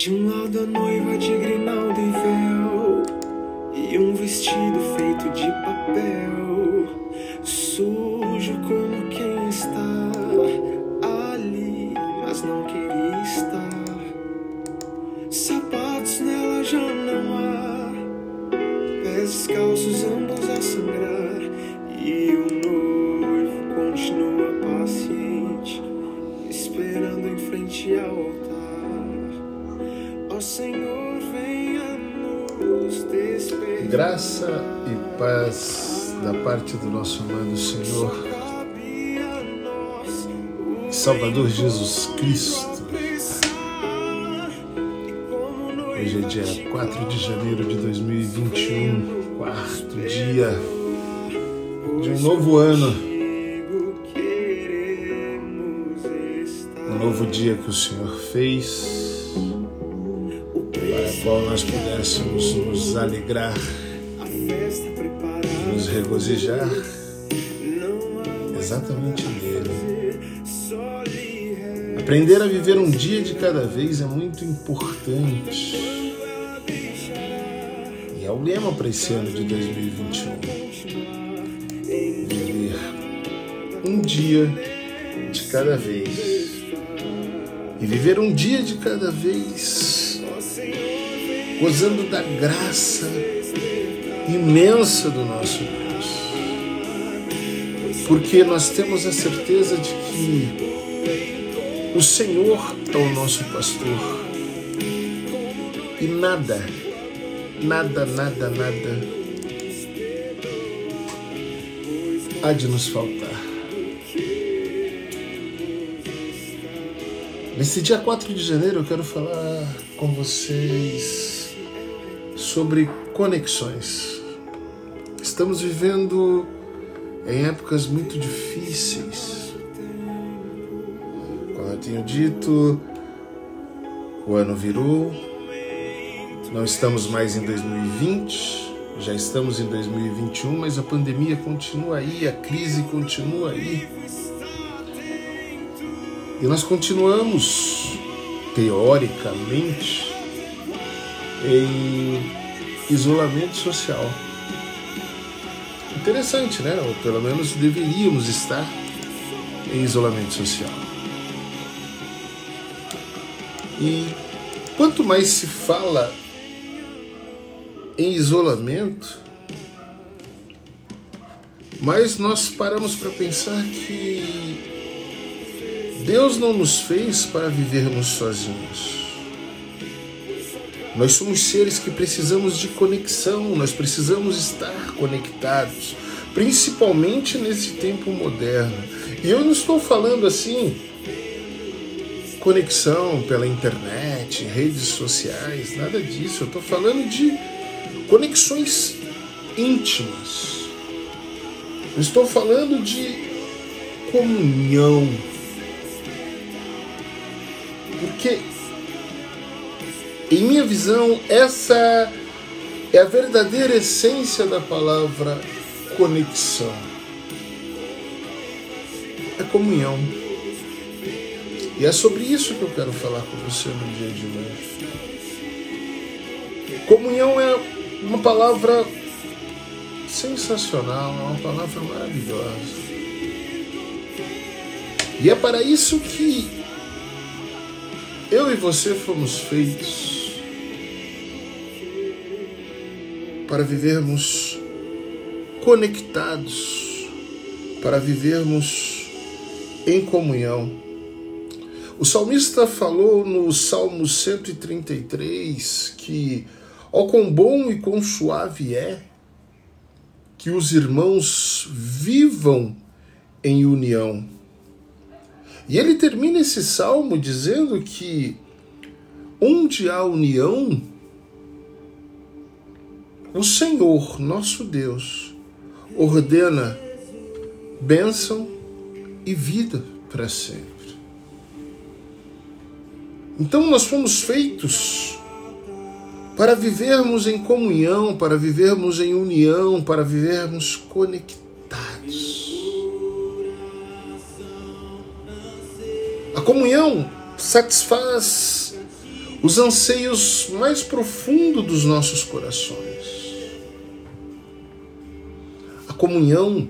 De um lado a noiva de grinaldo e véu E um vestido feito de papel Graça e paz da parte do nosso amado Senhor, Salvador Jesus Cristo. Hoje é dia 4 de janeiro de 2021, quarto dia de um novo ano, um novo dia que o Senhor fez, qual nós pudéssemos nos alegrar, nos regozijar exatamente nele. Aprender a viver um dia de cada vez é muito importante. E é o lema para esse ano de 2021. Viver um dia de cada vez. E viver um dia de cada vez gozando da graça imensa do nosso Deus. Porque nós temos a certeza de que o Senhor é o nosso pastor. E nada, nada, nada, nada há de nos faltar. Nesse dia 4 de janeiro eu quero falar com vocês sobre conexões. Estamos vivendo em épocas muito difíceis. Como eu tenho dito, o ano virou, não estamos mais em 2020, já estamos em 2021, mas a pandemia continua aí, a crise continua aí. E nós continuamos, teoricamente, em isolamento social. Interessante, né? Ou pelo menos deveríamos estar em isolamento social. E quanto mais se fala em isolamento, mais nós paramos para pensar que Deus não nos fez para vivermos sozinhos. Nós somos seres que precisamos de conexão, nós precisamos estar conectados, principalmente nesse tempo moderno. E eu não estou falando assim conexão pela internet, redes sociais, nada disso. Eu estou falando de conexões íntimas. Eu estou falando de comunhão. Em minha visão, essa é a verdadeira essência da palavra conexão. É comunhão. E é sobre isso que eu quero falar com você no dia de hoje. Comunhão é uma palavra sensacional, é uma palavra maravilhosa. E é para isso que eu e você fomos feitos para vivermos conectados, para vivermos em comunhão. O salmista falou no Salmo 133 que, ó quão bom e quão suave é que os irmãos vivam em união. E ele termina esse salmo dizendo que onde há união, o Senhor, nosso Deus, ordena bênção e vida para sempre. Então nós fomos feitos para vivermos em comunhão, para vivermos em união, para vivermos conectados. A comunhão satisfaz os anseios mais profundos dos nossos corações. Comunhão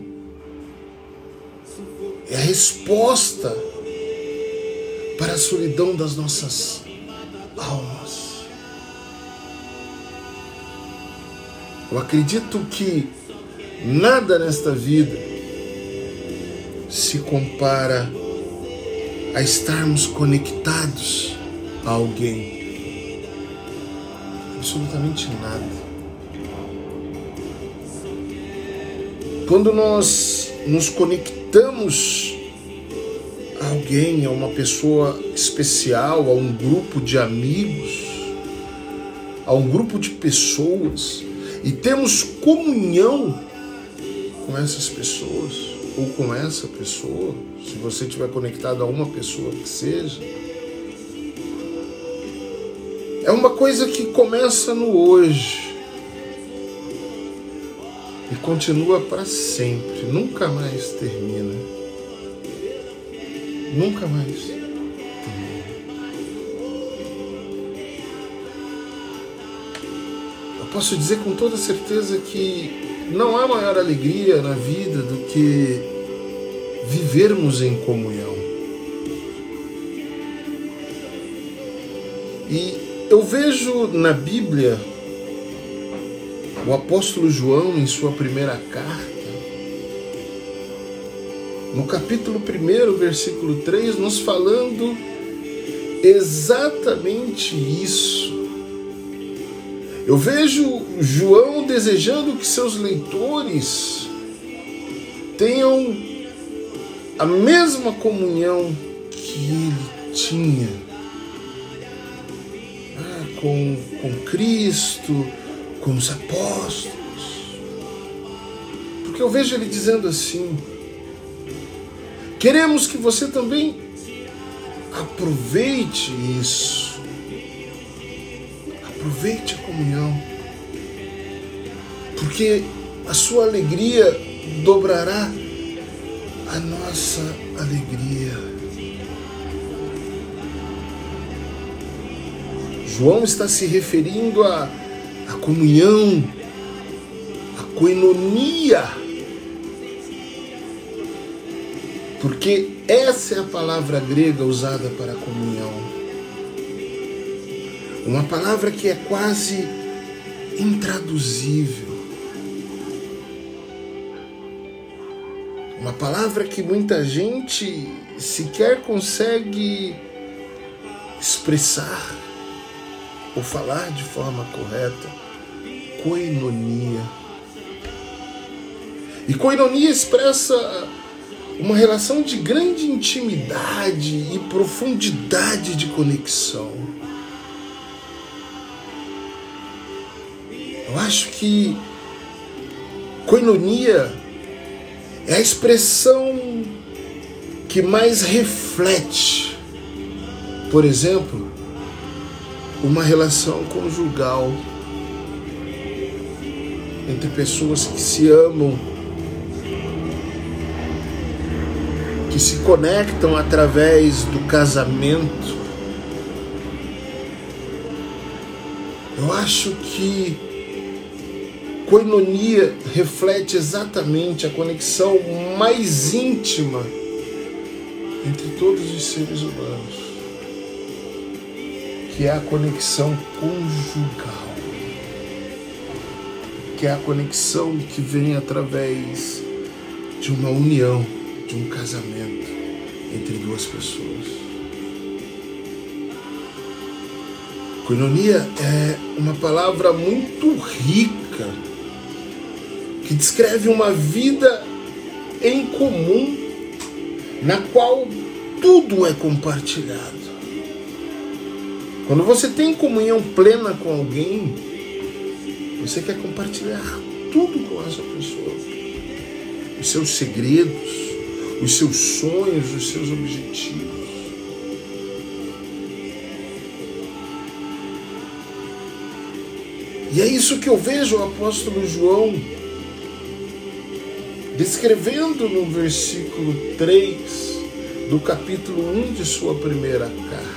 é a resposta para a solidão das nossas almas. Eu acredito que nada nesta vida se compara a estarmos conectados a alguém. Absolutamente nada. Quando nós nos conectamos a alguém, a uma pessoa especial, a um grupo de amigos, a um grupo de pessoas, e temos comunhão com essas pessoas ou com essa pessoa, se você estiver conectado a uma pessoa que seja, é uma coisa que começa no hoje e continua para sempre, nunca mais termina. Nunca mais. posso dizer com toda certeza que não há maior alegria na vida do que vivermos em comunhão. E eu vejo na Bíblia o apóstolo João, em sua primeira carta, no capítulo 1, versículo 3, nos falando exatamente isso. Eu vejo João desejando que seus leitores tenham a mesma comunhão que ele tinha ah, com, com Cristo, com os apóstolos. Porque eu vejo ele dizendo assim: queremos que você também aproveite isso Aproveite a comunhão, porque a sua alegria dobrará a nossa alegria. João está se referindo à, à comunhão, à coinonia, porque essa é a palavra grega usada para comunhão. Uma palavra que é quase intraduzível. Uma palavra que muita gente sequer consegue expressar ou falar de forma correta. Coinonia. E coinonia expressa uma relação de grande intimidade e profundidade de conexão. Eu acho que coinonia é a expressão que mais reflete, por exemplo, uma relação conjugal entre pessoas que se amam, que se conectam através do casamento. Eu acho que Coinonia reflete exatamente a conexão mais íntima entre todos os seres humanos, que é a conexão conjugal, que é a conexão que vem através de uma união, de um casamento entre duas pessoas. Coinonia é uma palavra muito rica que descreve uma vida em comum na qual tudo é compartilhado. Quando você tem comunhão plena com alguém, você quer compartilhar tudo com essa pessoa. Os seus segredos, os seus sonhos, os seus objetivos. E é isso que eu vejo o apóstolo João descrevendo no versículo 3 do capítulo 1 de sua primeira carta.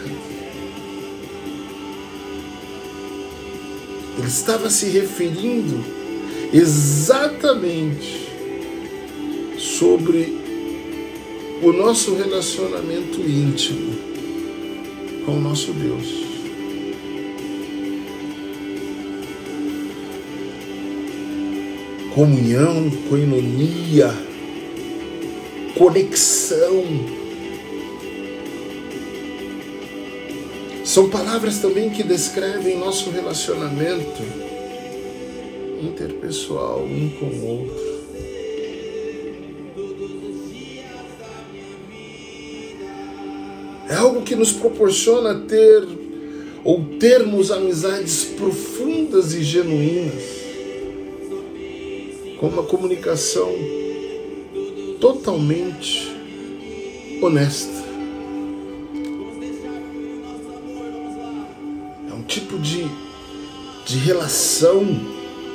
Ele estava se referindo exatamente sobre o nosso relacionamento íntimo com o nosso Deus. Comunhão, coinonia, conexão. São palavras também que descrevem nosso relacionamento interpessoal um com o outro. É algo que nos proporciona ter ou termos amizades profundas e genuínas, com uma comunicação totalmente honesta. Tipo de, de relação,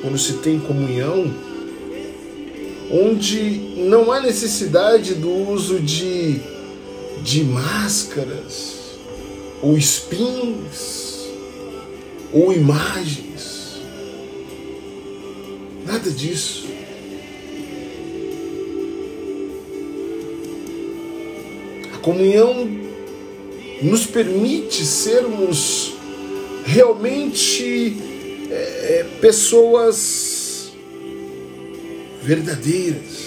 quando se tem comunhão, onde não há necessidade do uso de de máscaras, ou spins, ou imagens. Nada disso. A comunhão nos permite sermos realmente é, pessoas verdadeiras,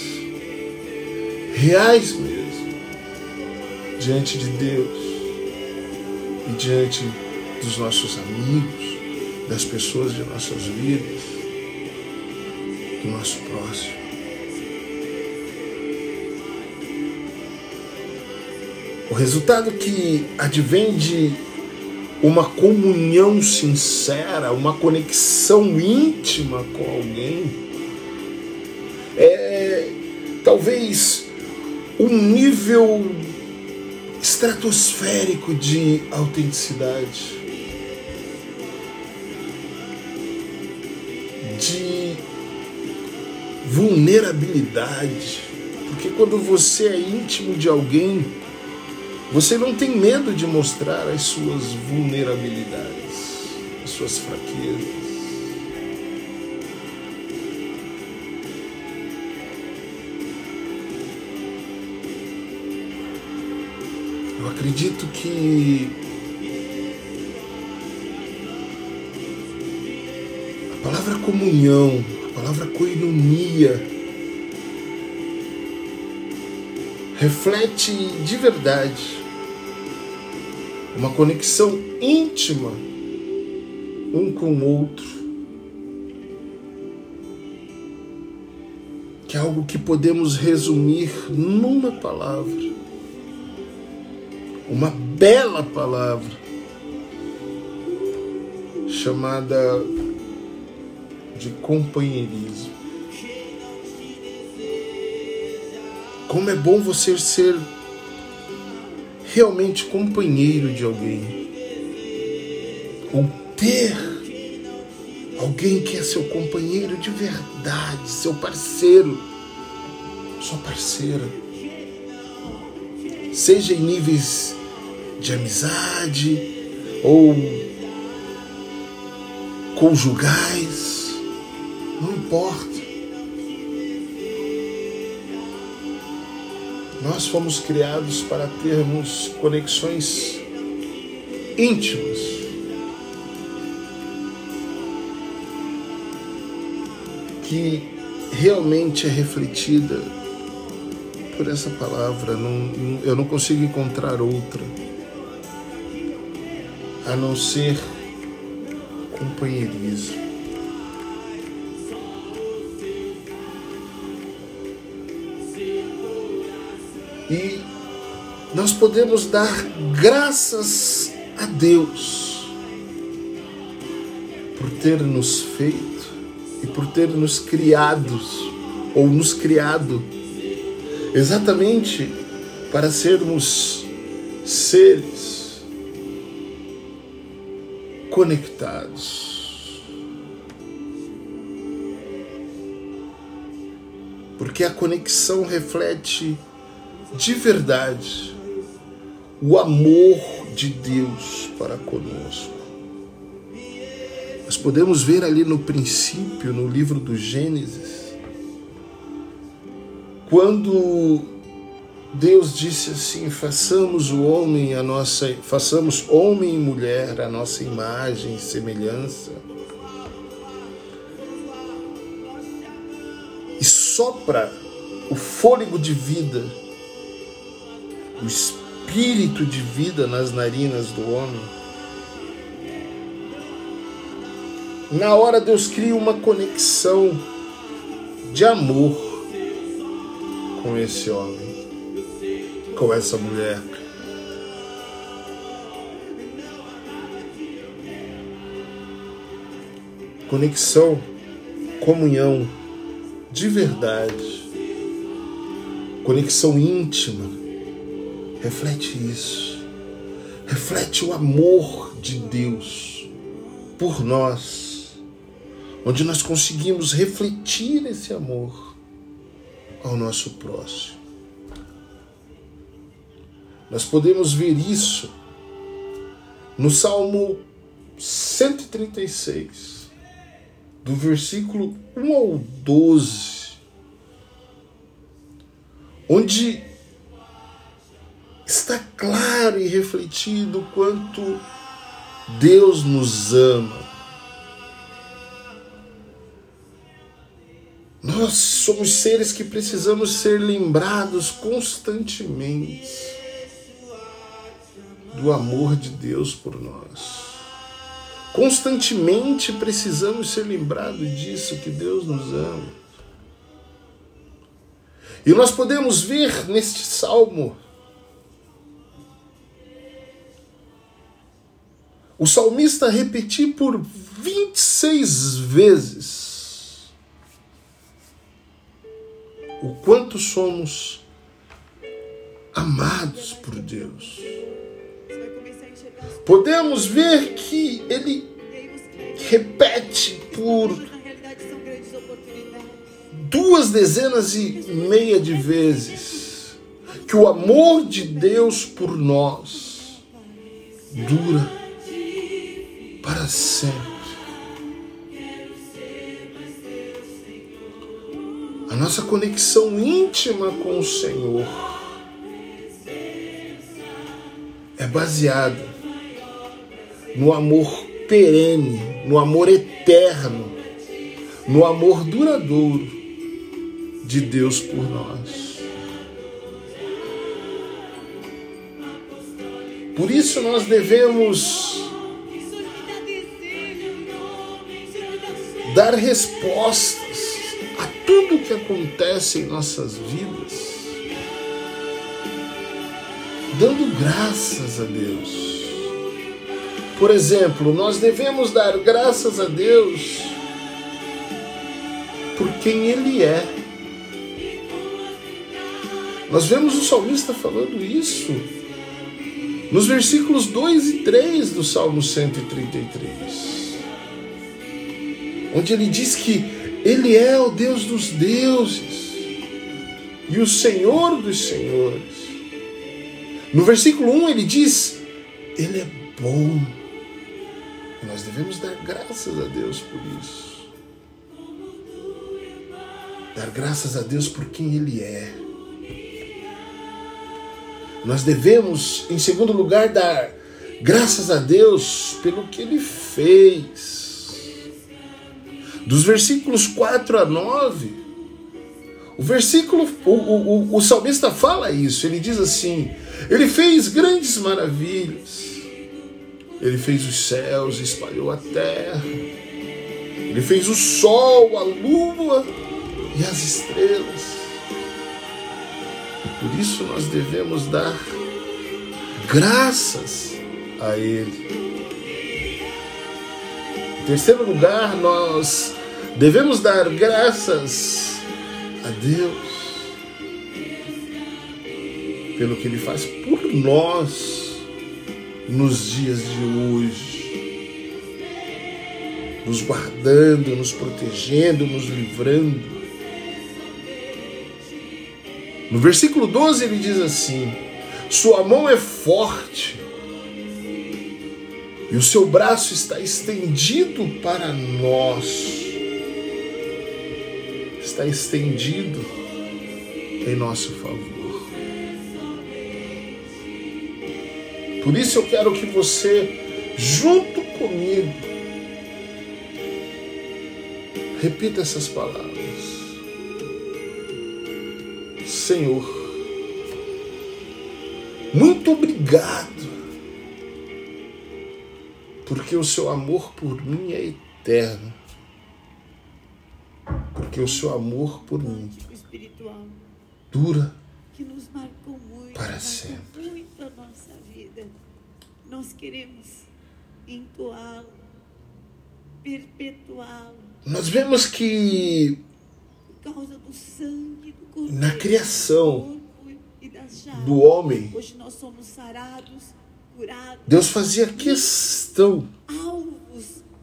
reais mesmo diante de Deus e diante dos nossos amigos, das pessoas de nossas vidas, do nosso próximo. O resultado que advém de uma comunhão sincera, uma conexão íntima com alguém, é talvez um nível estratosférico de autenticidade, de vulnerabilidade. Porque quando você é íntimo de alguém, você não tem medo de mostrar as suas vulnerabilidades, as suas fraquezas. acredito que a palavra comunhão, a palavra coinonia, reflete de verdade uma conexão íntima um com o outro, que é algo que podemos resumir numa palavra. Uma bela palavra. Chamada de companheirismo. Como é bom você ser realmente companheiro de alguém, ou ter alguém que é seu companheiro de verdade, seu parceiro, sua parceira, seja em níveis de amizade ou conjugais, não importa. Nós fomos criados para termos conexões íntimas. Que realmente é refletida por essa palavra. Não, eu não consigo encontrar outra a não ser companheirismo. E nós podemos dar graças a Deus por ter nos feito e por ter nos criados ou nos criado exatamente para sermos seres conectados. Porque a conexão reflete de verdade o amor de Deus para conosco, Nós podemos ver ali no princípio, no livro do Gênesis, quando Deus disse assim: façamos o homem a nossa, façamos homem e mulher a nossa imagem e semelhança. E sopra o fôlego de vida, o espírito de vida nas narinas do homem. Na hora Deus cria uma conexão de amor com esse homem com essa mulher. Conexão, comunhão de verdade, conexão íntima, reflete isso, reflete o amor de Deus por nós, onde nós conseguimos refletir esse amor ao nosso próximo. Nós podemos ver isso no Salmo 136, do versículo 1 ao 12, onde claro e refletido quanto Deus nos ama. Nós somos seres que precisamos ser lembrados constantemente do amor de Deus por nós. Constantemente precisamos ser lembrados disso, que Deus nos ama. E nós podemos ver neste salmo o salmista repetir por 26 vezes o quanto somos amados por Deus. Podemos ver que ele repete por duas dezenas e meia de vezes que o amor de Deus por nós dura para sempre. A nossa conexão íntima com o Senhor é baseada no amor perene, no amor eterno, no amor duradouro de Deus por nós. Por isso nós devemos dar respostas a tudo que acontece em nossas vidas, dando graças a Deus. Por exemplo, nós devemos dar graças a Deus por quem Ele é. Nós vemos o salmista falando isso nos versículos 2 e 3 do Salmo 133, onde ele diz que Ele é o Deus dos deuses e o Senhor dos senhores. No versículo 1 ele diz: Ele é bom e nós devemos dar graças a Deus por isso. Dar graças a Deus por quem Ele é. Nós devemos, em segundo lugar, dar graças a Deus pelo que Ele fez. Dos versículos 4 a 9, o versículo, o, o, o, o salmista fala isso, ele diz assim: Ele fez grandes maravilhas ele fez os céus, espalhou a terra. Ele fez o sol, a lua e as estrelas. Por isso nós devemos dar graças a Ele. Terceiro lugar, nós devemos dar graças a Deus pelo que Ele faz por nós nos dias de hoje, nos guardando, nos protegendo, nos livrando. No versículo 12 ele diz assim: Sua mão é forte E o seu braço está estendido para nós. Está estendido em nosso favor. Por isso eu quero que você, junto comigo, repita essas palavras. Senhor, muito obrigado, porque o seu amor por mim é eterno. Porque o seu amor por mim dura para sempre. Muito a nossa vida. Nós queremos entoá-lo, perpetuá-lo. Nós vemos que Por causa do sangue do corpo. na criação e do homem, Hoje nós somos sarados, Deus fazia questão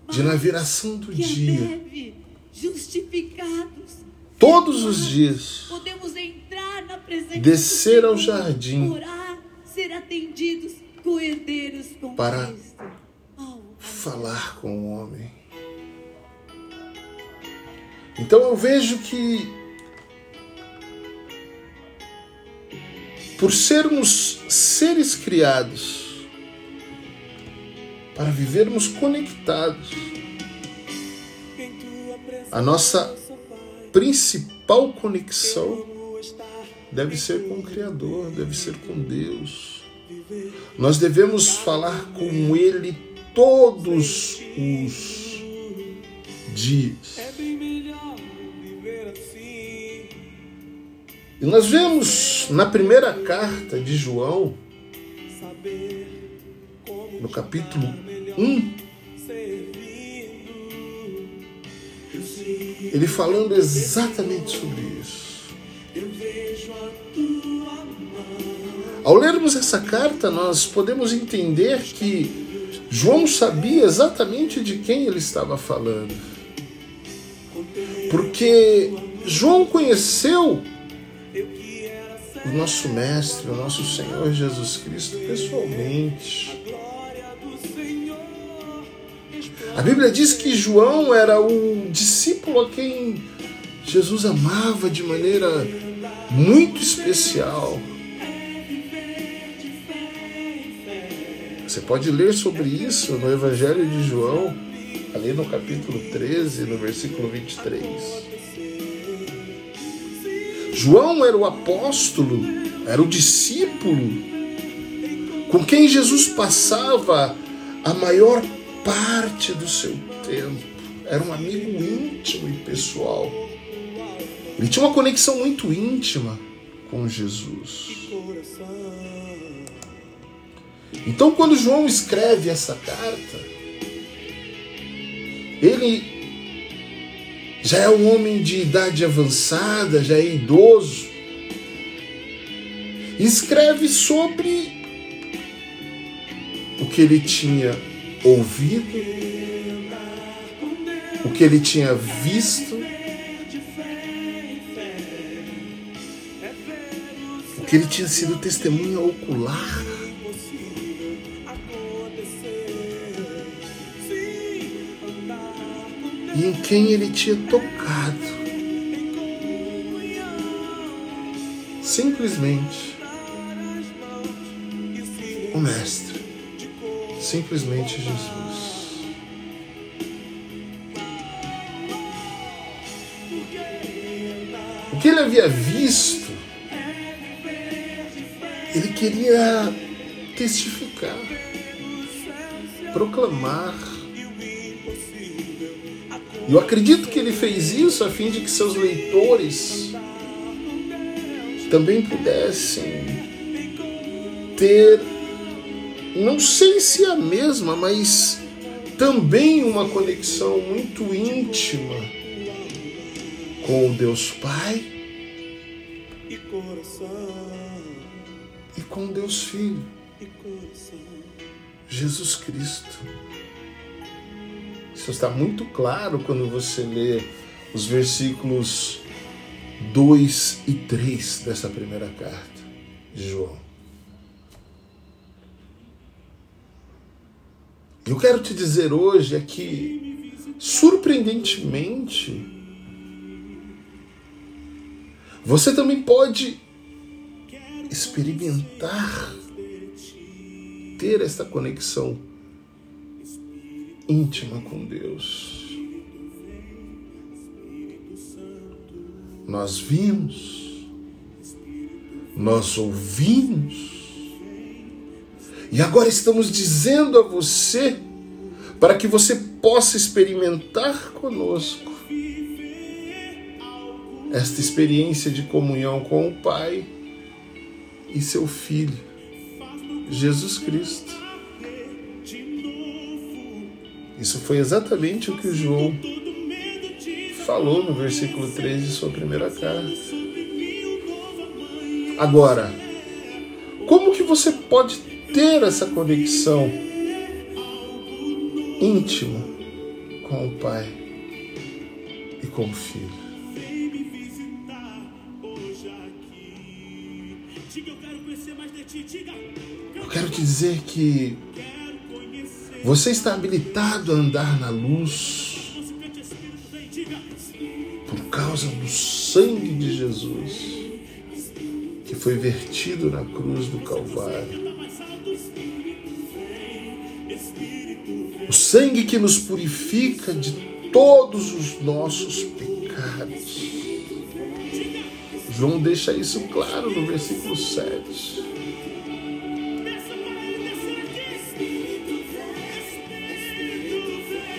de na viração do dia, justificados. todos os dias, Podemos entrar na presença Descer ao jardim. orar, ser atendidos, com Para Cristo. Oh, falar com o homem. Então eu vejo que por sermos seres criados para vivermos conectados, a nossa principal conexão deve ser com o Criador, deve ser com Deus. Nós devemos falar com Ele todos os dias. E nós vemos na primeira carta de João, no capítulo 1, ele falando exatamente sobre isso. Ao lermos essa carta, nós podemos entender que João sabia exatamente de quem ele estava falando. Porque João conheceu o nosso Mestre, o nosso Senhor Jesus Cristo pessoalmente. A Bíblia diz que João era o discípulo a quem Jesus amava de maneira muito especial. Você pode ler sobre isso no Evangelho de João, ali no capítulo 13, no versículo 23. João era o apóstolo, era o discípulo com quem Jesus passava a maior parte do seu tempo. Era um amigo íntimo e pessoal. Ele tinha uma conexão muito íntima com Jesus. Então, quando João escreve essa carta, ele já é um homem de idade avançada, já é idoso, escreve sobre o que ele tinha ouvido, o que ele tinha visto, o que ele tinha sido testemunha ocular. E em quem ele tinha tocado. Simplesmente o Mestre. Simplesmente Jesus. O que ele havia visto, ele queria testificar, proclamar. E eu acredito que ele fez isso a fim de que seus leitores também pudessem ter, não sei se a mesma, mas também uma conexão muito íntima com o Deus Pai e com Deus Filho, Jesus Cristo. Isso está muito claro quando você lê os versículos 2 e 3 dessa primeira carta de João. Eu quero te dizer hoje é que, surpreendentemente, você também pode experimentar ter esta conexão íntima com Deus. Nós vimos, nós ouvimos, e agora estamos dizendo a você, para que você possa experimentar conosco esta experiência de comunhão com o Pai e seu Filho, Jesus Cristo. Isso foi exatamente o que o João falou no versículo 3 de sua primeira carta. Agora, como que você pode ter essa conexão íntima com o Pai e com o Filho? Eu quero te dizer que você está habilitado a andar na luz por causa do sangue de Jesus que foi vertido na cruz do Calvário. Sangue que nos purifica de todos os nossos pecados. João deixa isso claro no versículo 7.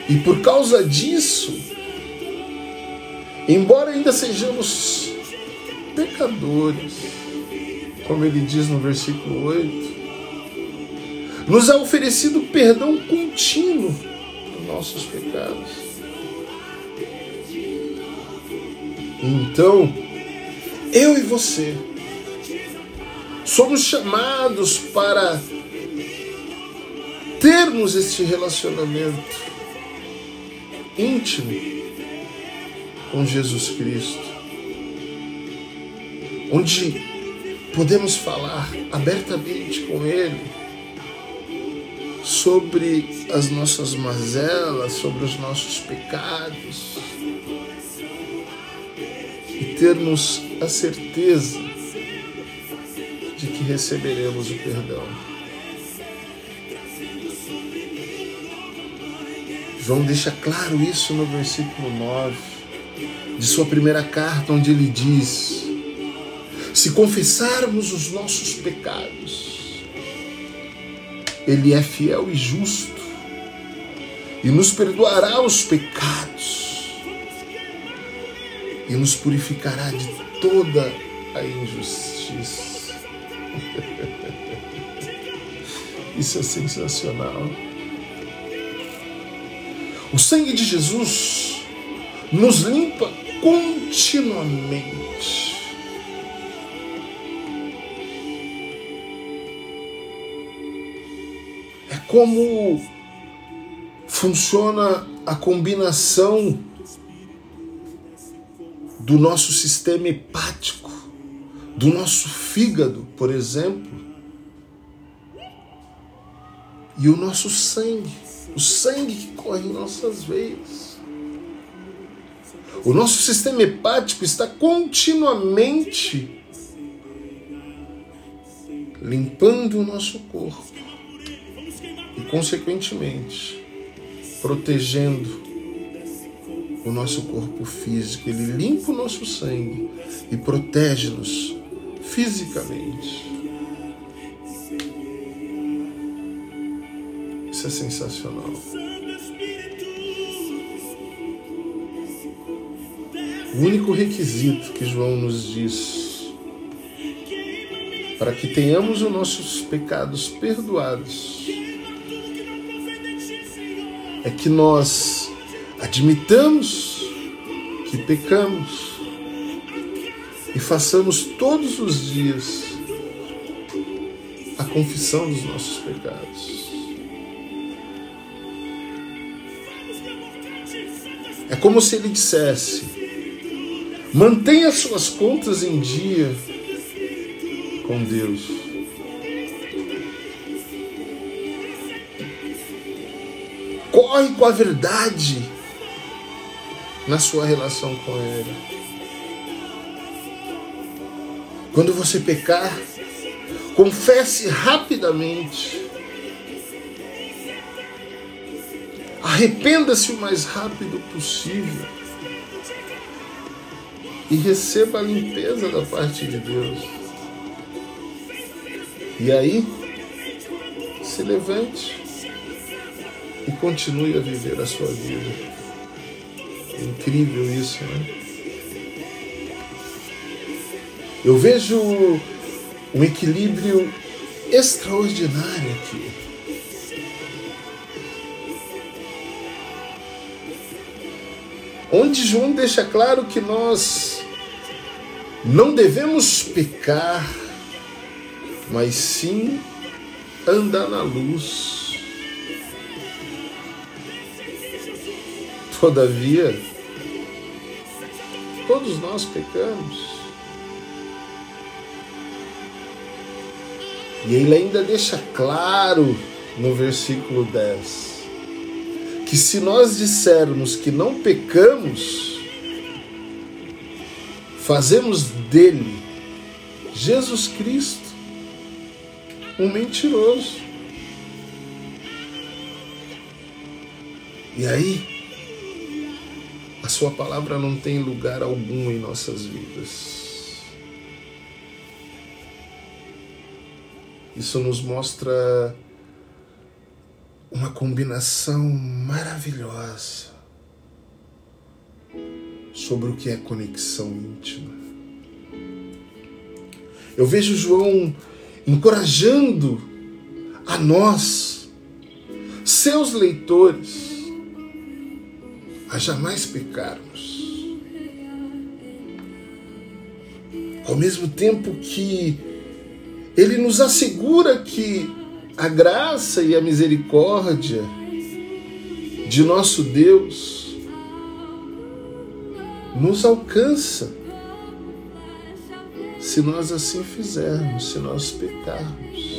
E por causa disso, embora ainda sejamos pecadores, como ele diz no versículo 8, nos é oferecido perdão contínuo dos nossos pecados. Então, eu e você somos chamados para termos este relacionamento íntimo com Jesus Cristo, onde podemos falar abertamente com Ele sobre as nossas mazelas, sobre os nossos pecados e termos a certeza de que receberemos o perdão. João deixa claro isso no versículo 9 de sua primeira carta, onde ele diz: Se confessarmos os nossos pecados, Ele é fiel e justo e nos perdoará os pecados e nos purificará de toda a injustiça. Isso é sensacional. O sangue de Jesus nos limpa continuamente. Como funciona a combinação do nosso sistema hepático, do nosso fígado, por exemplo, e o nosso sangue o sangue que corre em nossas veias. O nosso sistema hepático está continuamente limpando o nosso corpo consequentemente, protegendo o nosso corpo físico. Ele limpa o nosso sangue e protege-nos fisicamente. Isso é sensacional. O único requisito que João nos diz para que tenhamos os nossos pecados perdoados é que nós admitamos que pecamos e façamos todos os dias a confissão dos nossos pecados. É como se ele dissesse: mantenha suas contas em dia com Deus. Corre com a verdade na sua relação com Ele. Quando você pecar, confesse rapidamente. Arrependa-se o mais rápido possível. E receba a limpeza da parte de Deus. E aí, se levante e continue a viver a sua vida. É incrível isso, né? Eu vejo um equilíbrio extraordinário aqui. Onde João deixa claro que nós não devemos pecar, mas sim andar na luz. Todavia, todos nós pecamos. E ele ainda deixa claro no versículo 10 que se nós dissermos que não pecamos, fazemos dele, Jesus Cristo, um mentiroso. E aí, sua palavra não tem lugar algum em nossas vidas. Isso nos mostra uma combinação maravilhosa sobre o que é conexão íntima. Eu vejo João encorajando a nós, seus leitores, a jamais pecarmos. Ao mesmo tempo que ele nos assegura que a graça e a misericórdia de nosso Deus nos alcança se nós assim fizermos, se nós pecarmos.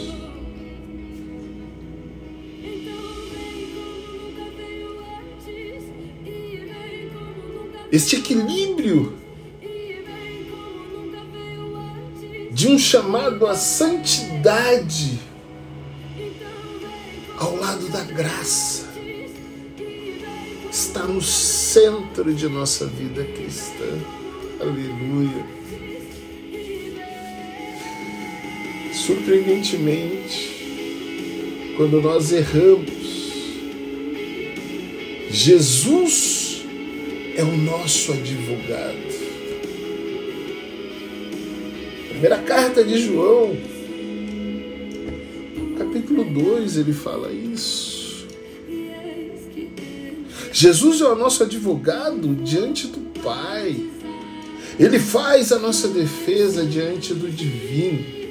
Este equilíbrio de um chamado à santidade ao lado da graça está no centro de nossa vida cristã. Aleluia. Surpreendentemente, quando nós erramos, Jesus é o nosso advogado. Primeira carta de João, capítulo 2, ele fala isso. Jesus é o nosso advogado diante do Pai. Ele faz a nossa defesa diante do divino.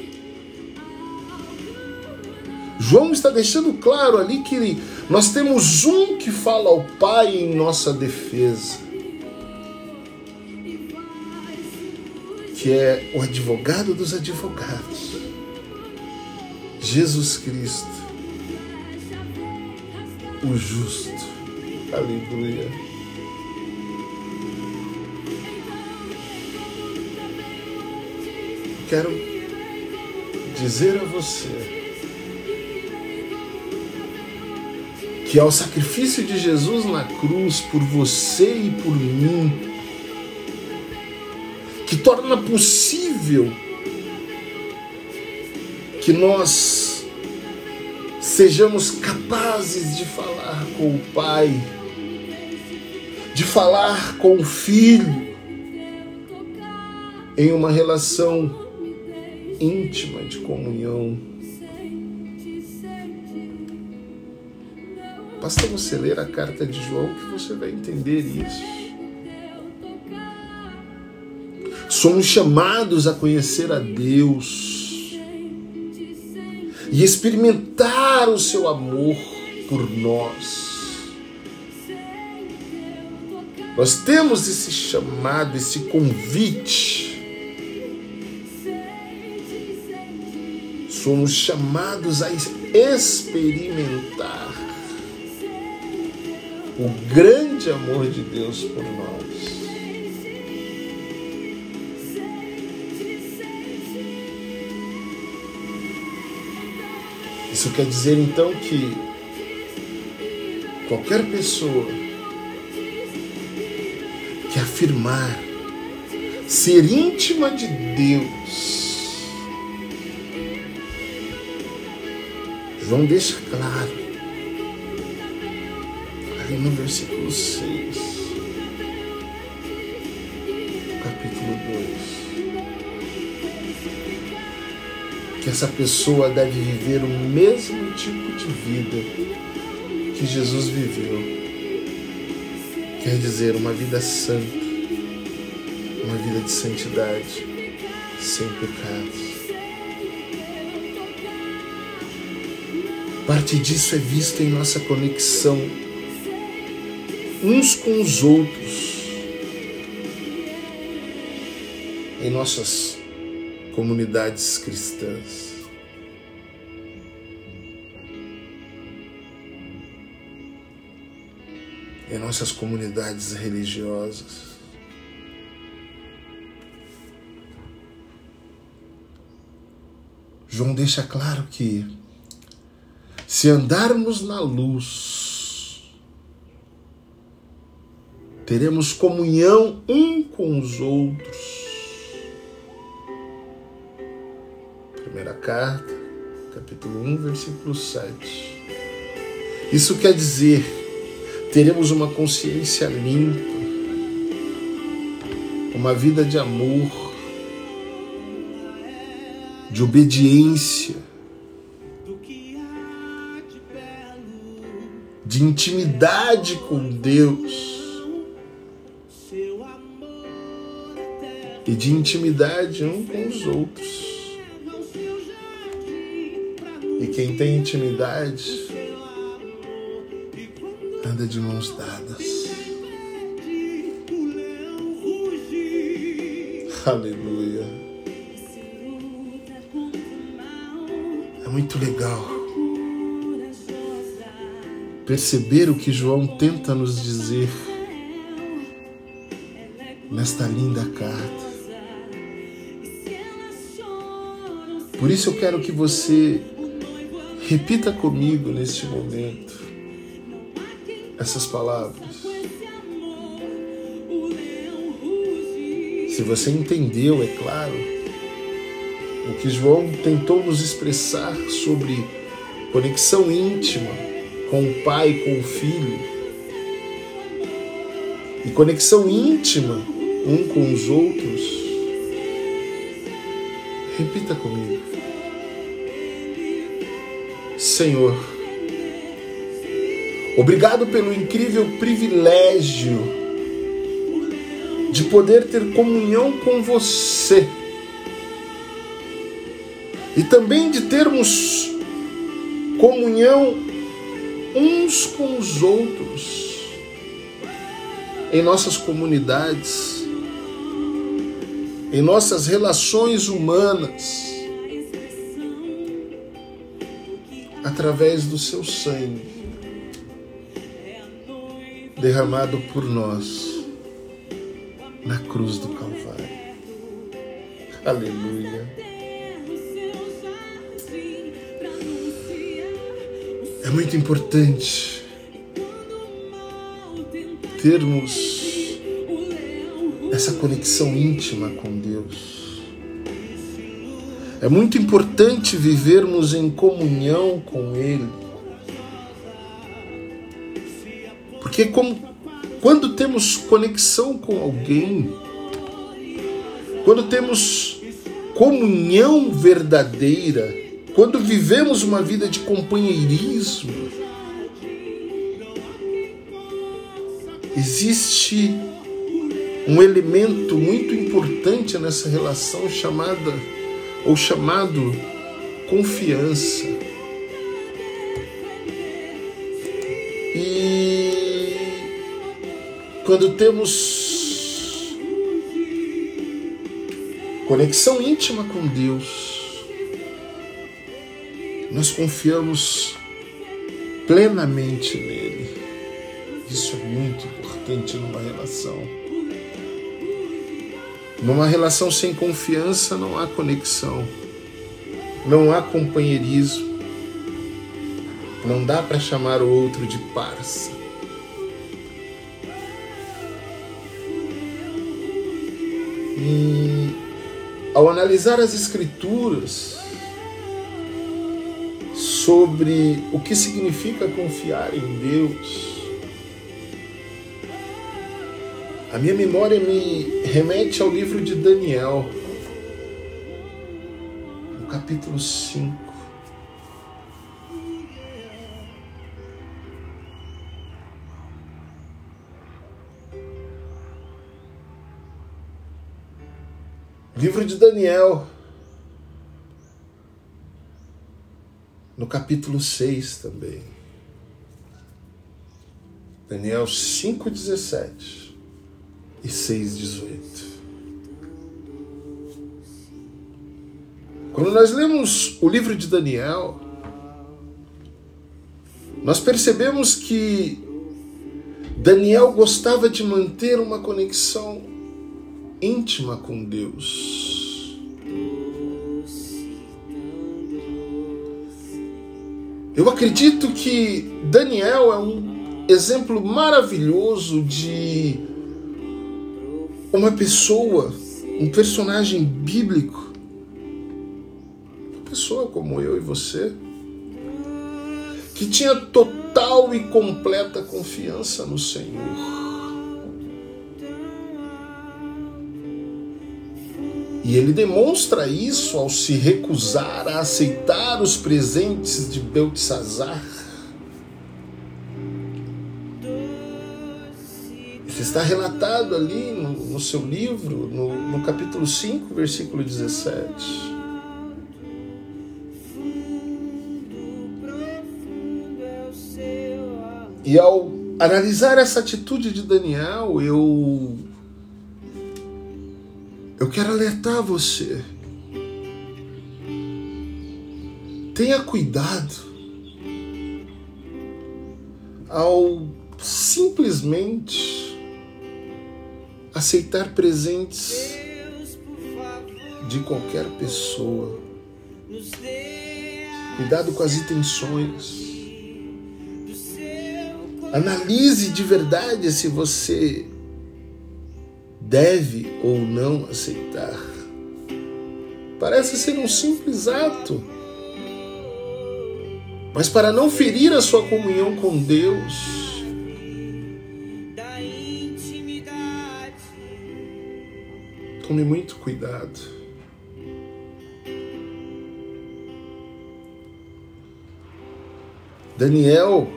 João está deixando claro ali que nós temos um que fala ao Pai em nossa defesa. Que é o advogado dos advogados, Jesus Cristo, o justo. Aleluia. Quero dizer a você que ao sacrifício de Jesus na cruz por você e por mim, que torna possível que nós sejamos capazes de falar com o Pai, de falar com o Filho, em uma relação íntima de comunhão. Basta você ler a carta de João que você vai entender isso. Somos chamados a conhecer a Deus e experimentar o seu amor por nós. Nós temos esse chamado, esse convite. Somos chamados a experimentar o grande amor de Deus por nós. Isso quer dizer então que qualquer pessoa que afirmar ser íntima de Deus, João deixa claro ali no versículo 6, capítulo 2, que essa pessoa deve viver o mesmo tipo de vida que Jesus viveu. Quer dizer, uma vida santa, uma vida de santidade, sem pecados. Parte disso é vista em nossa conexão uns com os outros em nossas comunidades cristãs. Em nossas comunidades religiosas. João deixa claro que se andarmos na luz, teremos comunhão um com os outros. Carta, capítulo 1, versículo 7. Isso quer dizer, teremos uma consciência limpa, uma vida de amor, de obediência, de intimidade com Deus e de intimidade um com os outros. Quem tem intimidade anda de mãos dadas. Aleluia. É muito legal perceber o que João tenta nos dizer nesta linda carta. Por isso eu quero que você repita comigo neste momento essas palavras. Se você entendeu, é claro, o que João tentou nos expressar sobre conexão íntima com o Pai, com o Filho, e conexão íntima um com os outros, repita comigo. Senhor. Obrigado pelo incrível privilégio de poder ter comunhão com você e também de termos comunhão uns com os outros em nossas comunidades, em nossas relações humanas através do seu sangue derramado por nós na cruz do Calvário. Aleluia. É muito importante termos essa conexão íntima com Deus. É muito importante vivermos em comunhão com Ele. Porque como, quando temos conexão com alguém, quando temos comunhão verdadeira, quando vivemos uma vida de companheirismo, existe um elemento muito importante nessa relação chamada ou chamado confiança. E quando temos conexão íntima com Deus, nós confiamos plenamente nele. Isso é muito importante numa relação. Numa relação sem confiança não há conexão, não há companheirismo, não dá para chamar o outro de parça. E ao analisar as Escrituras sobre o que significa confiar em Deus, a minha memória me remete ao livro de Daniel, no capítulo 5. Livro de Daniel, no capítulo 6 também. Daniel 5,17 e 6,18. Quando nós lemos o livro de Daniel, nós percebemos que Daniel gostava de manter uma conexão íntima com Deus. Eu acredito que Daniel é um exemplo maravilhoso de uma pessoa, um personagem bíblico, uma pessoa como eu e você, que tinha total e completa confiança no Senhor. E ele demonstra isso ao se recusar a aceitar os presentes de Beltesazar. Está relatado ali no, no seu livro, no, no capítulo 5, versículo 17. E ao analisar essa atitude de Daniel, eu eu quero alertar você. Tenha cuidado ao simplesmente aceitar presentes de qualquer pessoa. Cuidado com as intenções. Analise de verdade se você deve ou não aceitar. Parece ser um simples ato, mas para não ferir a sua comunhão com Deus, tome muito cuidado. Daniel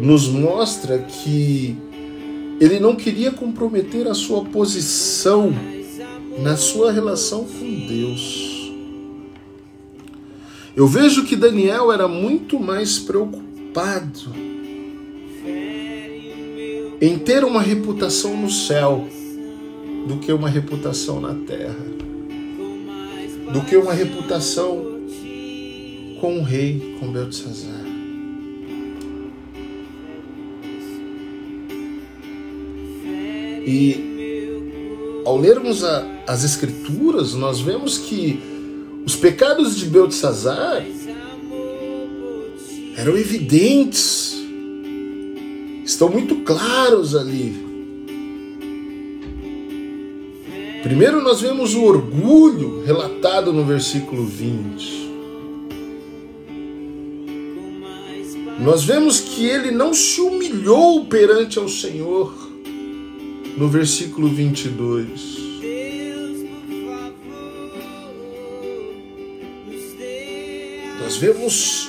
nos mostra que ele não queria comprometer a sua posição na sua relação com Deus. Eu vejo que Daniel era muito mais preocupado em ter uma reputação no céu do que uma reputação na terra, do que uma reputação com o rei, com Beltesazar. E ao lermos a, as Escrituras, nós vemos que os pecados de Beltesazar eram evidentes, estão muito claros ali. Primeiro, nós vemos o orgulho relatado no versículo 20. Nós vemos que ele não se humilhou perante ao Senhor no versículo 22. Nós vemos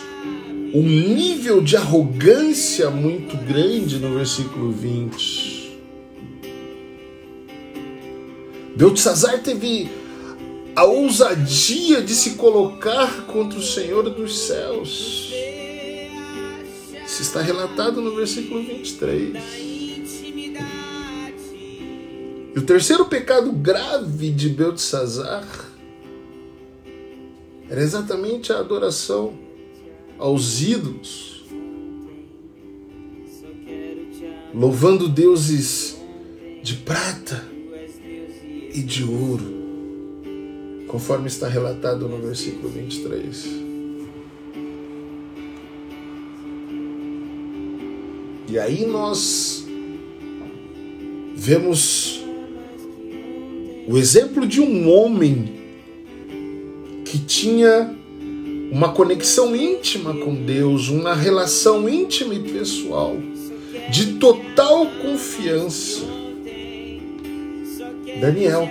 um nível de arrogância muito grande no versículo 20. Beltzazar teve a ousadia de se colocar contra o Senhor dos céus. Isso está relatado no versículo 23. E o terceiro pecado grave de Beltesazar era exatamente a adoração aos ídolos. louvando deuses de prata e de ouro, conforme está relatado no versículo 23. E aí nós vemos o exemplo de um homem que tinha uma conexão íntima com Deus, uma relação íntima e pessoal, de total confiança. Daniel.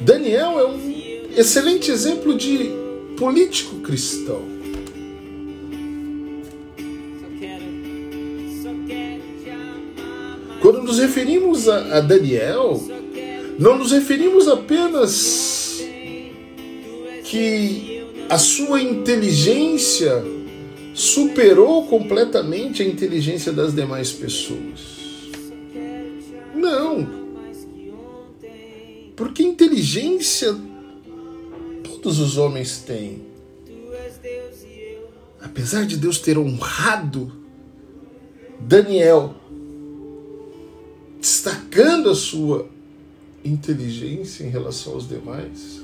Daniel é um excelente exemplo de político cristão. Quando nos referimos a, a Daniel, não nos referimos apenas que a sua inteligência superou completamente a inteligência das demais pessoas. Porque inteligência todos os homens têm. Apesar de Deus ter honrado Daniel destacando a sua inteligência em relação aos demais.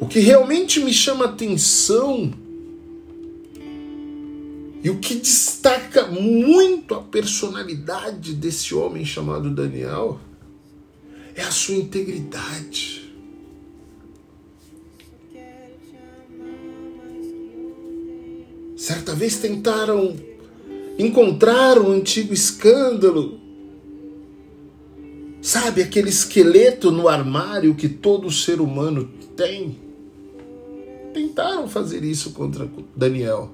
O que realmente me chama atenção e o que destaca muito a personalidade desse homem chamado Daniel é a sua integridade. Certa vez tentaram encontrar um antigo escândalo. Sabe aquele esqueleto no armário que todo ser humano tem? Tentaram fazer isso contra Daniel.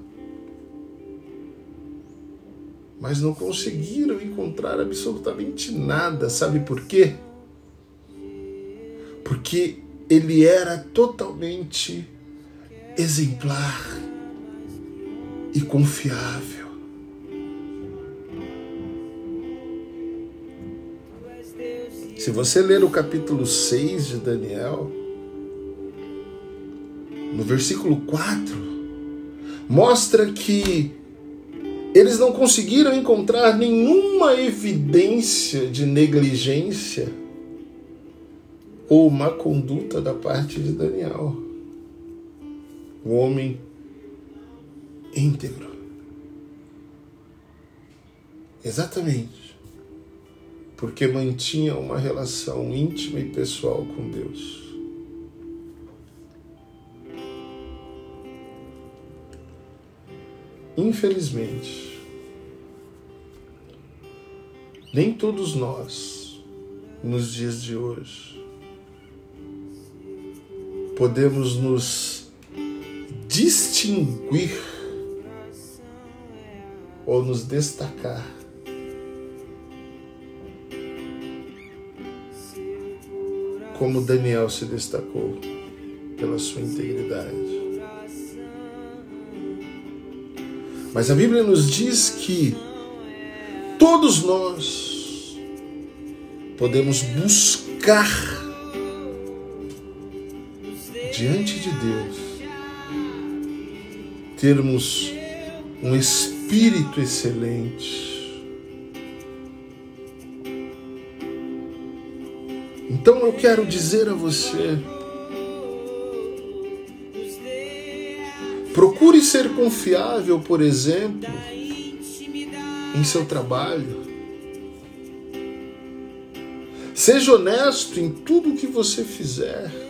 Mas não conseguiram encontrar absolutamente nada. Sabe por quê? Porque ele era totalmente exemplar e confiável. Se você ler o capítulo 6 de Daniel, no versículo 4, mostra que eles não conseguiram encontrar nenhuma evidência de negligência ou má conduta da parte de Daniel, o homem íntegro. Exatamente porque mantinha uma relação íntima e pessoal com Deus. Infelizmente, nem todos nós, nos dias de hoje, podemos nos distinguir ou nos destacar como Daniel se destacou pela sua integridade. Mas a Bíblia nos diz que todos nós podemos buscar diante de Deus termos um espírito excelente Então eu quero dizer a você: procure ser confiável, por exemplo, em seu trabalho. Seja honesto em tudo que você fizer.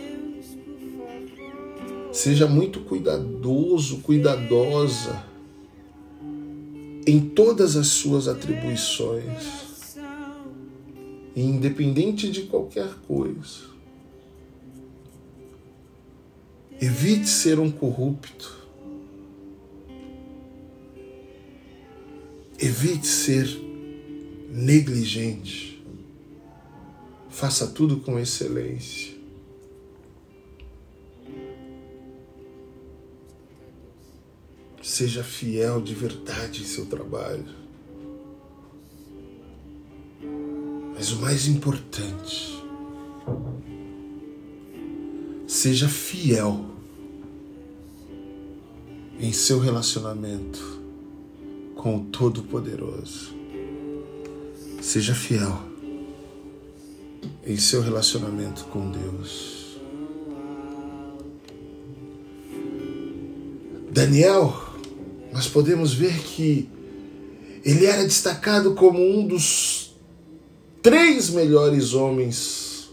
Seja muito cuidadoso, cuidadosa em todas as suas atribuições independente de qualquer coisa. Evite ser um corrupto. Evite ser negligente. Faça tudo com excelência. Seja fiel de verdade em seu trabalho. Mas o mais importante, seja fiel em seu relacionamento com o Todo-Poderoso. Seja fiel em seu relacionamento com Deus. Daniel, nós podemos ver que ele era destacado como um dos três melhores homens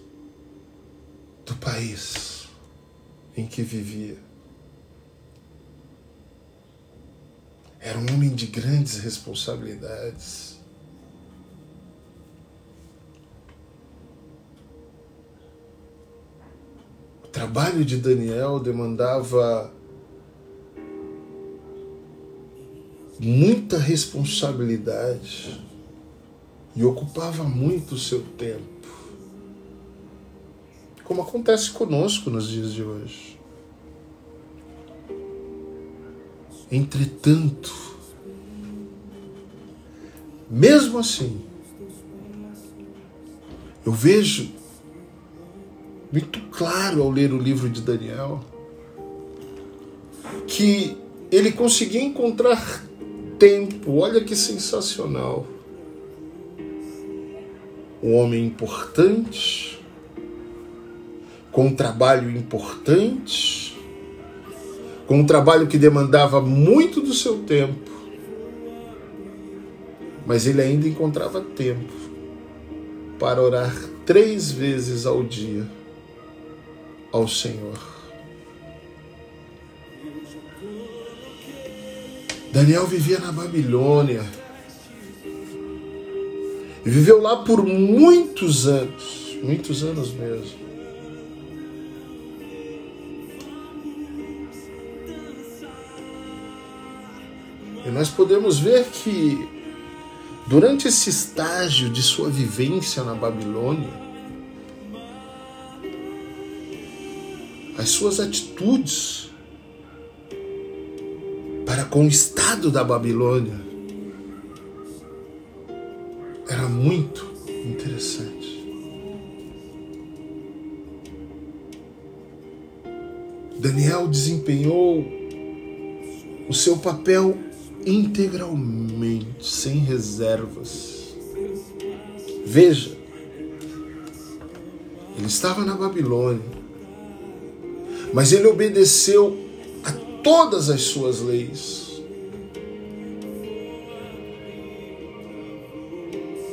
do país em que vivia. Era um homem de grandes responsabilidades. O trabalho de Daniel demandava muita responsabilidade e ocupava muito o seu tempo. Como acontece conosco nos dias de hoje. Entretanto, mesmo assim, eu vejo muito claro ao ler o livro de Daniel que ele conseguia encontrar tempo, olha que sensacional. Um homem importante, com um trabalho importante, com um trabalho que demandava muito do seu tempo, mas ele ainda encontrava tempo para orar três vezes ao dia ao Senhor. Daniel vivia na Babilônia. E viveu lá por muitos anos, muitos anos mesmo. E nós podemos ver que durante esse estágio de sua vivência na Babilônia, as suas atitudes para com o Estado da Babilônia. Era muito interessante. Daniel desempenhou o seu papel integralmente, sem reservas. Veja, ele estava na Babilônia, mas ele obedeceu todas as suas leis.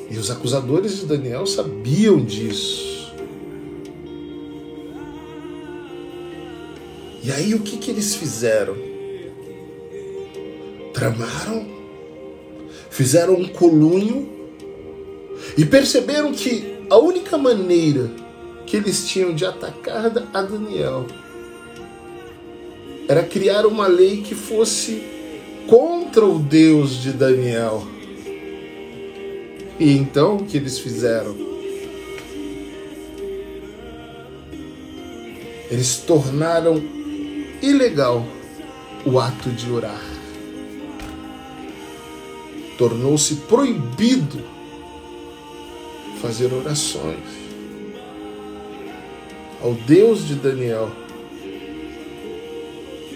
E os acusadores de Daniel sabiam disso. E aí o que, que eles fizeram? Tramaram, fizeram um colunho e perceberam que a única maneira que eles tinham de atacar a Daniel era criar uma lei que fosse contra o Deus de Daniel. E então o que eles fizeram? Eles tornaram ilegal o ato de orar. Tornou-se proibido fazer orações ao Deus de Daniel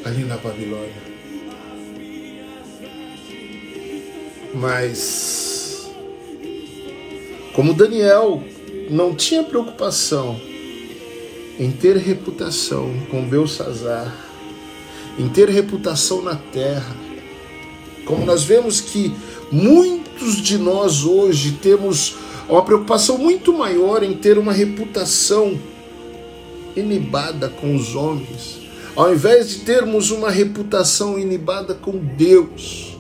ali na Babilônia. Mas, como Daniel não tinha preocupação em ter reputação com Belsazar, em ter reputação na terra, como nós vemos que muitos de nós hoje temos uma preocupação muito maior em ter uma reputação inibada com os homens ao invés de termos uma reputação inibada com Deus,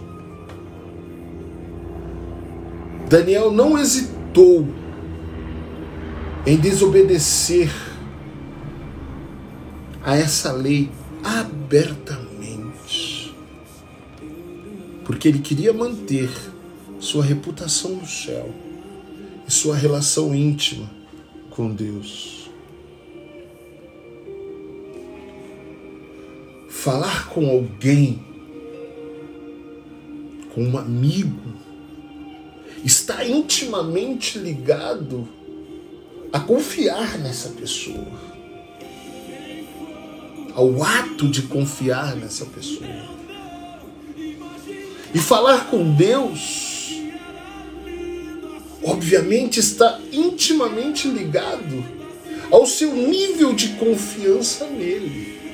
Daniel não hesitou em desobedecer a essa lei abertamente, porque ele queria manter sua reputação no céu e sua relação íntima com Deus. Falar com alguém, com um amigo, está intimamente ligado a confiar nessa pessoa, ao ato de confiar nessa pessoa. E falar com Deus, obviamente, está intimamente ligado ao seu nível de confiança nele.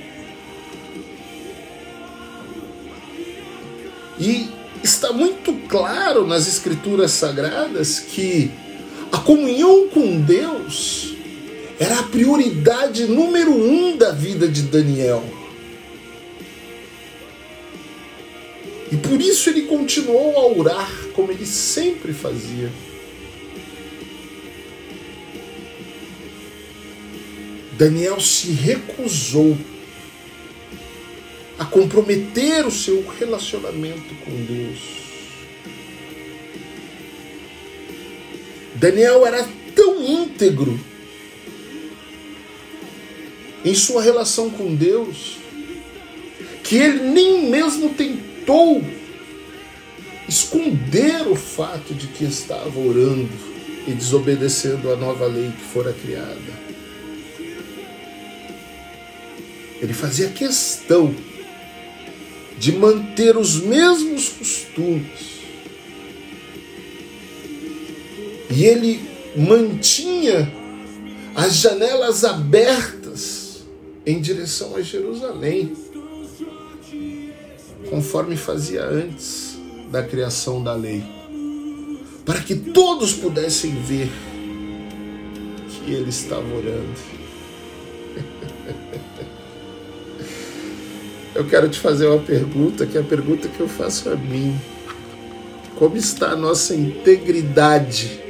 E está muito claro nas Escrituras Sagradas que a comunhão com Deus era a prioridade número um da vida de Daniel. E por isso ele continuou a orar como ele sempre fazia. Daniel se recusou a comprometer o seu relacionamento com Deus. Daniel era tão íntegro em sua relação com Deus que ele nem mesmo tentou esconder o fato de que estava orando e desobedecendo a nova lei que fora criada. Ele fazia questão de manter os mesmos costumes. E ele mantinha as janelas abertas em direção a Jerusalém, conforme fazia antes da criação da lei, para que todos pudessem ver que ele estava orando. Eu quero te fazer uma pergunta, que é a pergunta que eu faço a mim. Como está a nossa integridade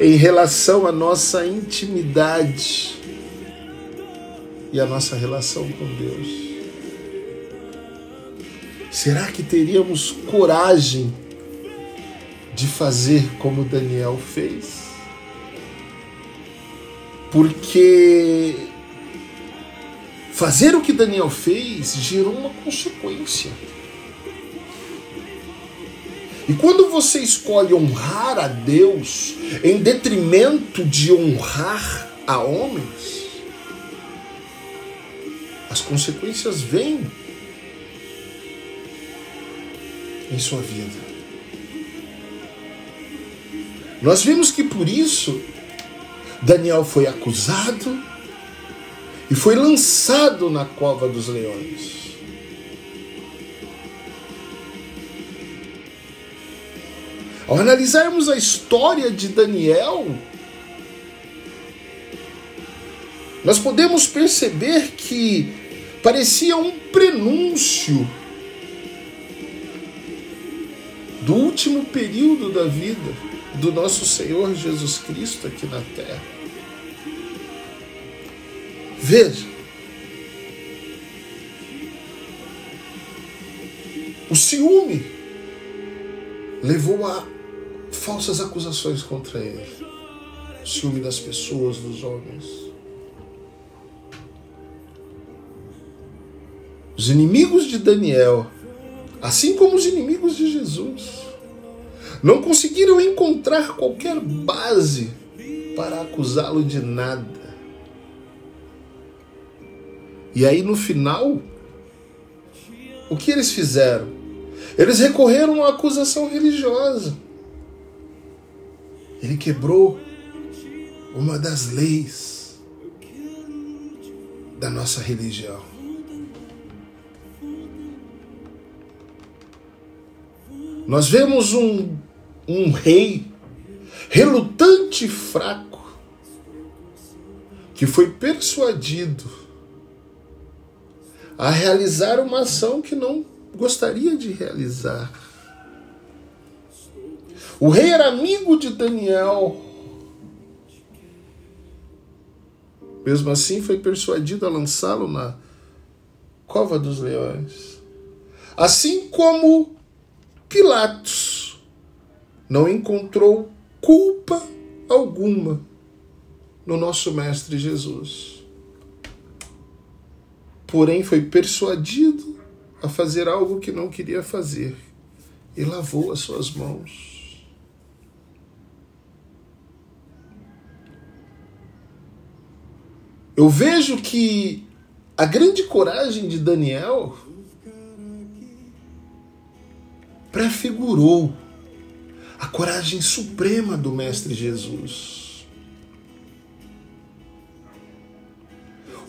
em relação à nossa intimidade e a nossa relação com Deus? Será que teríamos coragem de fazer como Daniel fez? Porque Fazer o que Daniel fez gerou uma consequência. E quando você escolhe honrar a Deus em detrimento de honrar a homens, as consequências vêm em sua vida. Nós vimos que por isso Daniel foi acusado, e foi lançado na cova dos leões. Ao analisarmos a história de Daniel, nós podemos perceber que parecia um prenúncio do último período da vida do nosso Senhor Jesus Cristo aqui na terra. Veja. O ciúme levou a falsas acusações contra ele. O ciúme das pessoas, dos homens. Os inimigos de Daniel, assim como os inimigos de Jesus, não conseguiram encontrar qualquer base para acusá-lo de nada. E aí no final, o que eles fizeram? Eles recorreram à acusação religiosa. Ele quebrou uma das leis da nossa religião. Nós vemos um, um rei relutante e fraco que foi persuadido a realizar uma ação que não gostaria de realizar. O rei era amigo de Daniel. Mesmo assim, foi persuadido a lançá-lo na cova dos leões. Assim como Pilatos não encontrou culpa alguma no nosso Mestre Jesus porém foi persuadido a fazer algo que não queria fazer e lavou as suas mãos. Eu vejo que a grande coragem de Daniel prefigurou a coragem suprema do Mestre Jesus.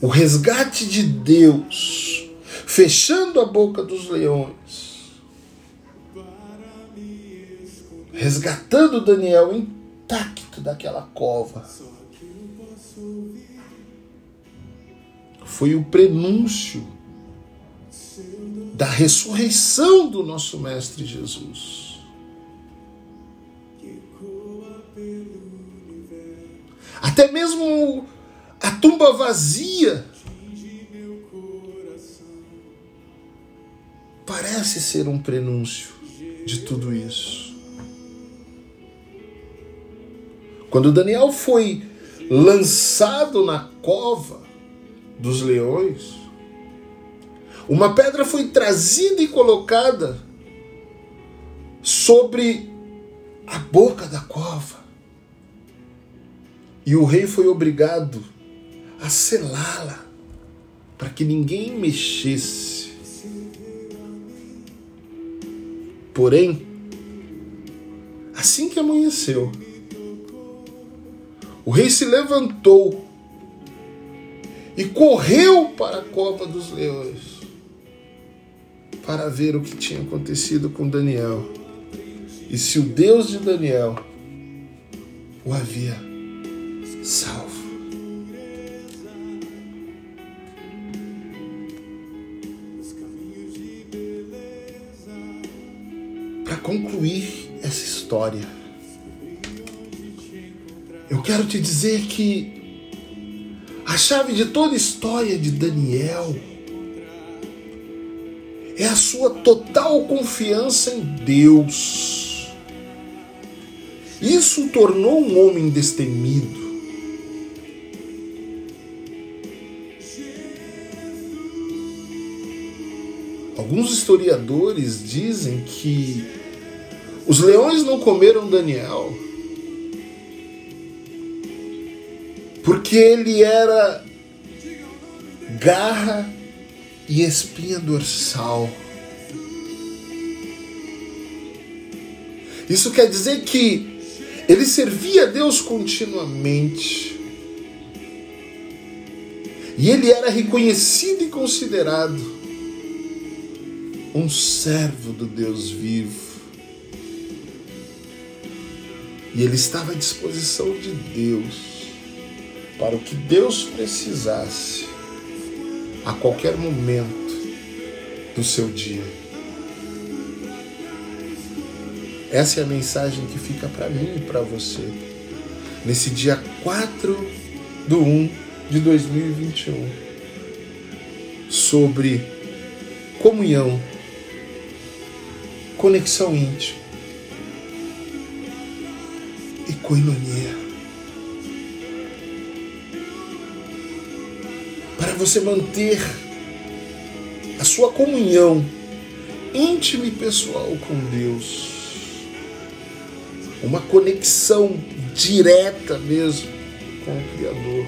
O resgate de Deus, fechando a boca dos leões, resgatando Daniel intacto daquela cova. Foi o prenúncio da ressurreição do nosso Mestre Jesus. Até mesmo a tumba vazia parece ser um prenúncio de tudo isso. Quando Daniel foi lançado na cova dos leões, uma pedra foi trazida e colocada sobre a boca da cova. E o rei foi obrigado a selá-la para que ninguém mexesse. Porém, assim que amanheceu, o rei se levantou e correu para a cova dos leões para ver o que tinha acontecido com Daniel e se o Deus de Daniel o havia salvo. História, eu quero te dizer que a chave de toda a história de Daniel é a sua total confiança em Deus. Isso o tornou um homem destemido. Alguns historiadores dizem que os leões não comeram Daniel porque ele era garra e espinha dorsal. Isso quer dizer que ele servia a Deus continuamente. E ele era reconhecido e considerado um servo do Deus vivo. E ele estava à disposição de Deus para o que Deus precisasse a qualquer momento do seu dia. Essa é a mensagem que fica para mim e para você nesse dia 4 do 1 de 2021 sobre comunhão conexão íntima Para você manter a sua comunhão íntima e pessoal com Deus. Uma conexão direta mesmo com o Criador.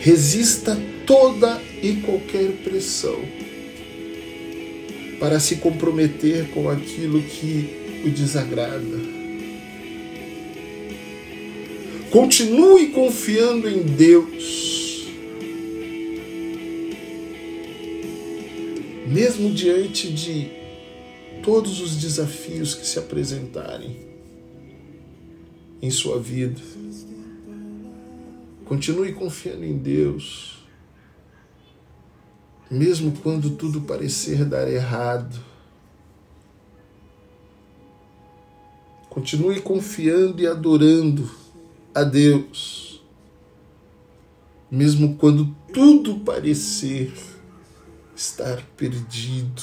Resista toda e qualquer pressão para se comprometer com aquilo que o desagrada. Continue confiando em Deus, mesmo diante de todos os desafios que se apresentarem em sua vida. Continue confiando em Deus mesmo quando tudo parecer dar errado. Continue confiando e adorando a Deus, mesmo quando tudo parecer estar perdido.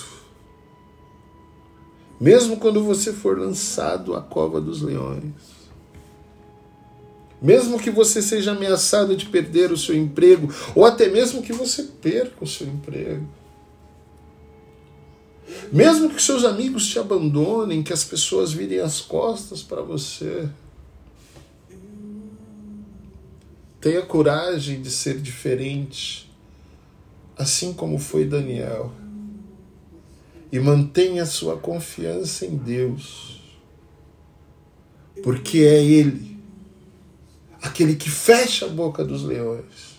Mesmo quando você for lançado à cova dos leões. Mesmo que você seja ameaçado de perder o seu emprego, ou até mesmo que você perca o seu emprego. Mesmo que seus amigos te abandonem, que as pessoas virem as costas para você. Tenha coragem de ser diferente, assim como foi Daniel. e mantenha sua confiança em Deus, porque é Ele, aquele que fecha a boca dos leões,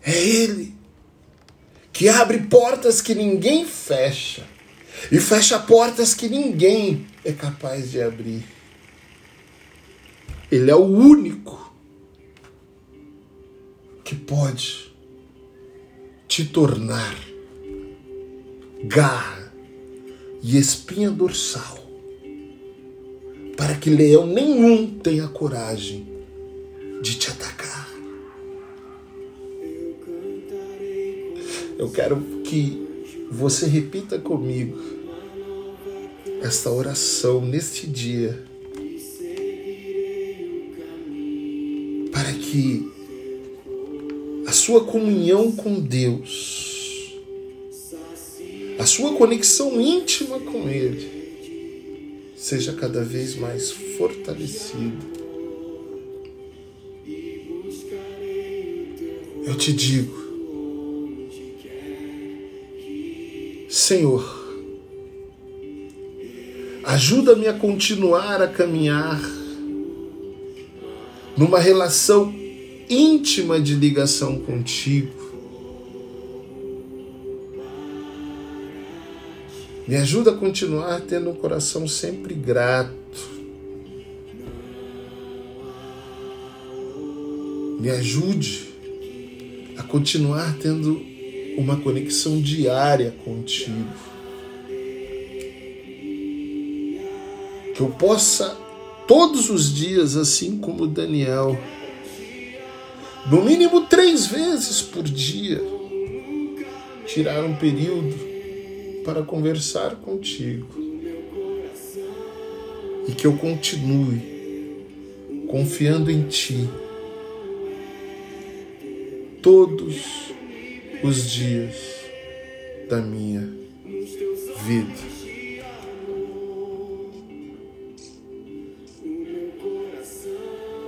é Ele que abre portas que ninguém fecha e fecha portas que ninguém é capaz de abrir. Ele é o único que pode te tornar garra e espinha dorsal para que leão nenhum tenha coragem de te atacar. Eu quero que você repita comigo esta oração neste dia, para que sua comunhão com Deus, a sua conexão íntima com Ele, seja cada vez mais fortalecida. Eu te digo, Senhor, ajuda-me a continuar a caminhar numa relação íntima de ligação contigo. Me ajuda a continuar tendo um coração sempre grato. Me ajude a continuar tendo uma conexão diária contigo. Que eu possa todos os dias, assim como Daniel, no mínimo três vezes por dia, tirar um período para conversar contigo. E que eu continue confiando em Ti todos os dias da minha vida.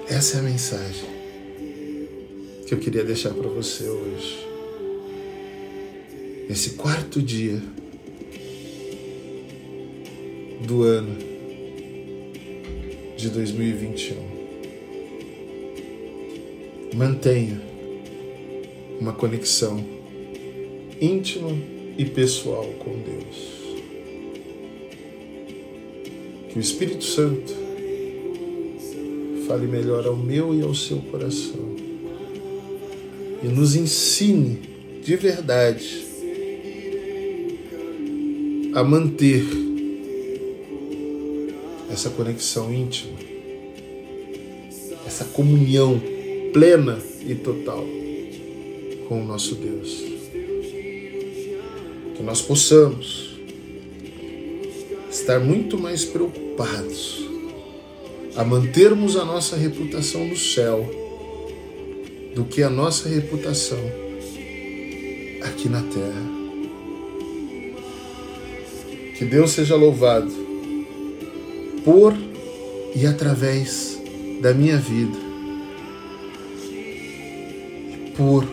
Essa é a mensagem que eu queria deixar para você hoje. Nesse quarto dia do ano de 2021. Mantenha uma conexão íntima e pessoal com Deus. Que o Espírito Santo fale melhor ao meu e ao seu coração e nos ensine de verdade a manter essa conexão íntima, essa comunhão plena e total com o nosso Deus. Que nós possamos estar muito mais preocupados a mantermos a nossa reputação no céu do que a nossa reputação aqui na terra. Que Deus seja louvado por e através da minha vida, por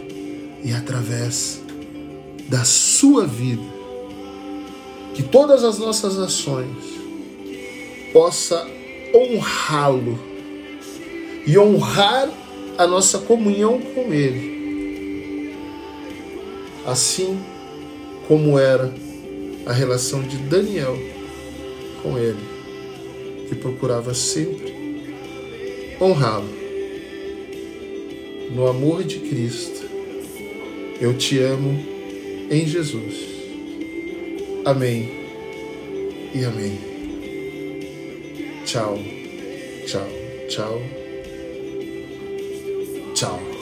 e através da sua vida, que todas as nossas ações possa honrá-lo e honrar a nossa comunhão com ele, assim como era a relação de Daniel com ele, que procurava sempre honrá-lo no amor de Cristo. Eu te amo em Jesus. Amém e amém. Tchau, tchau, tchau, tchau.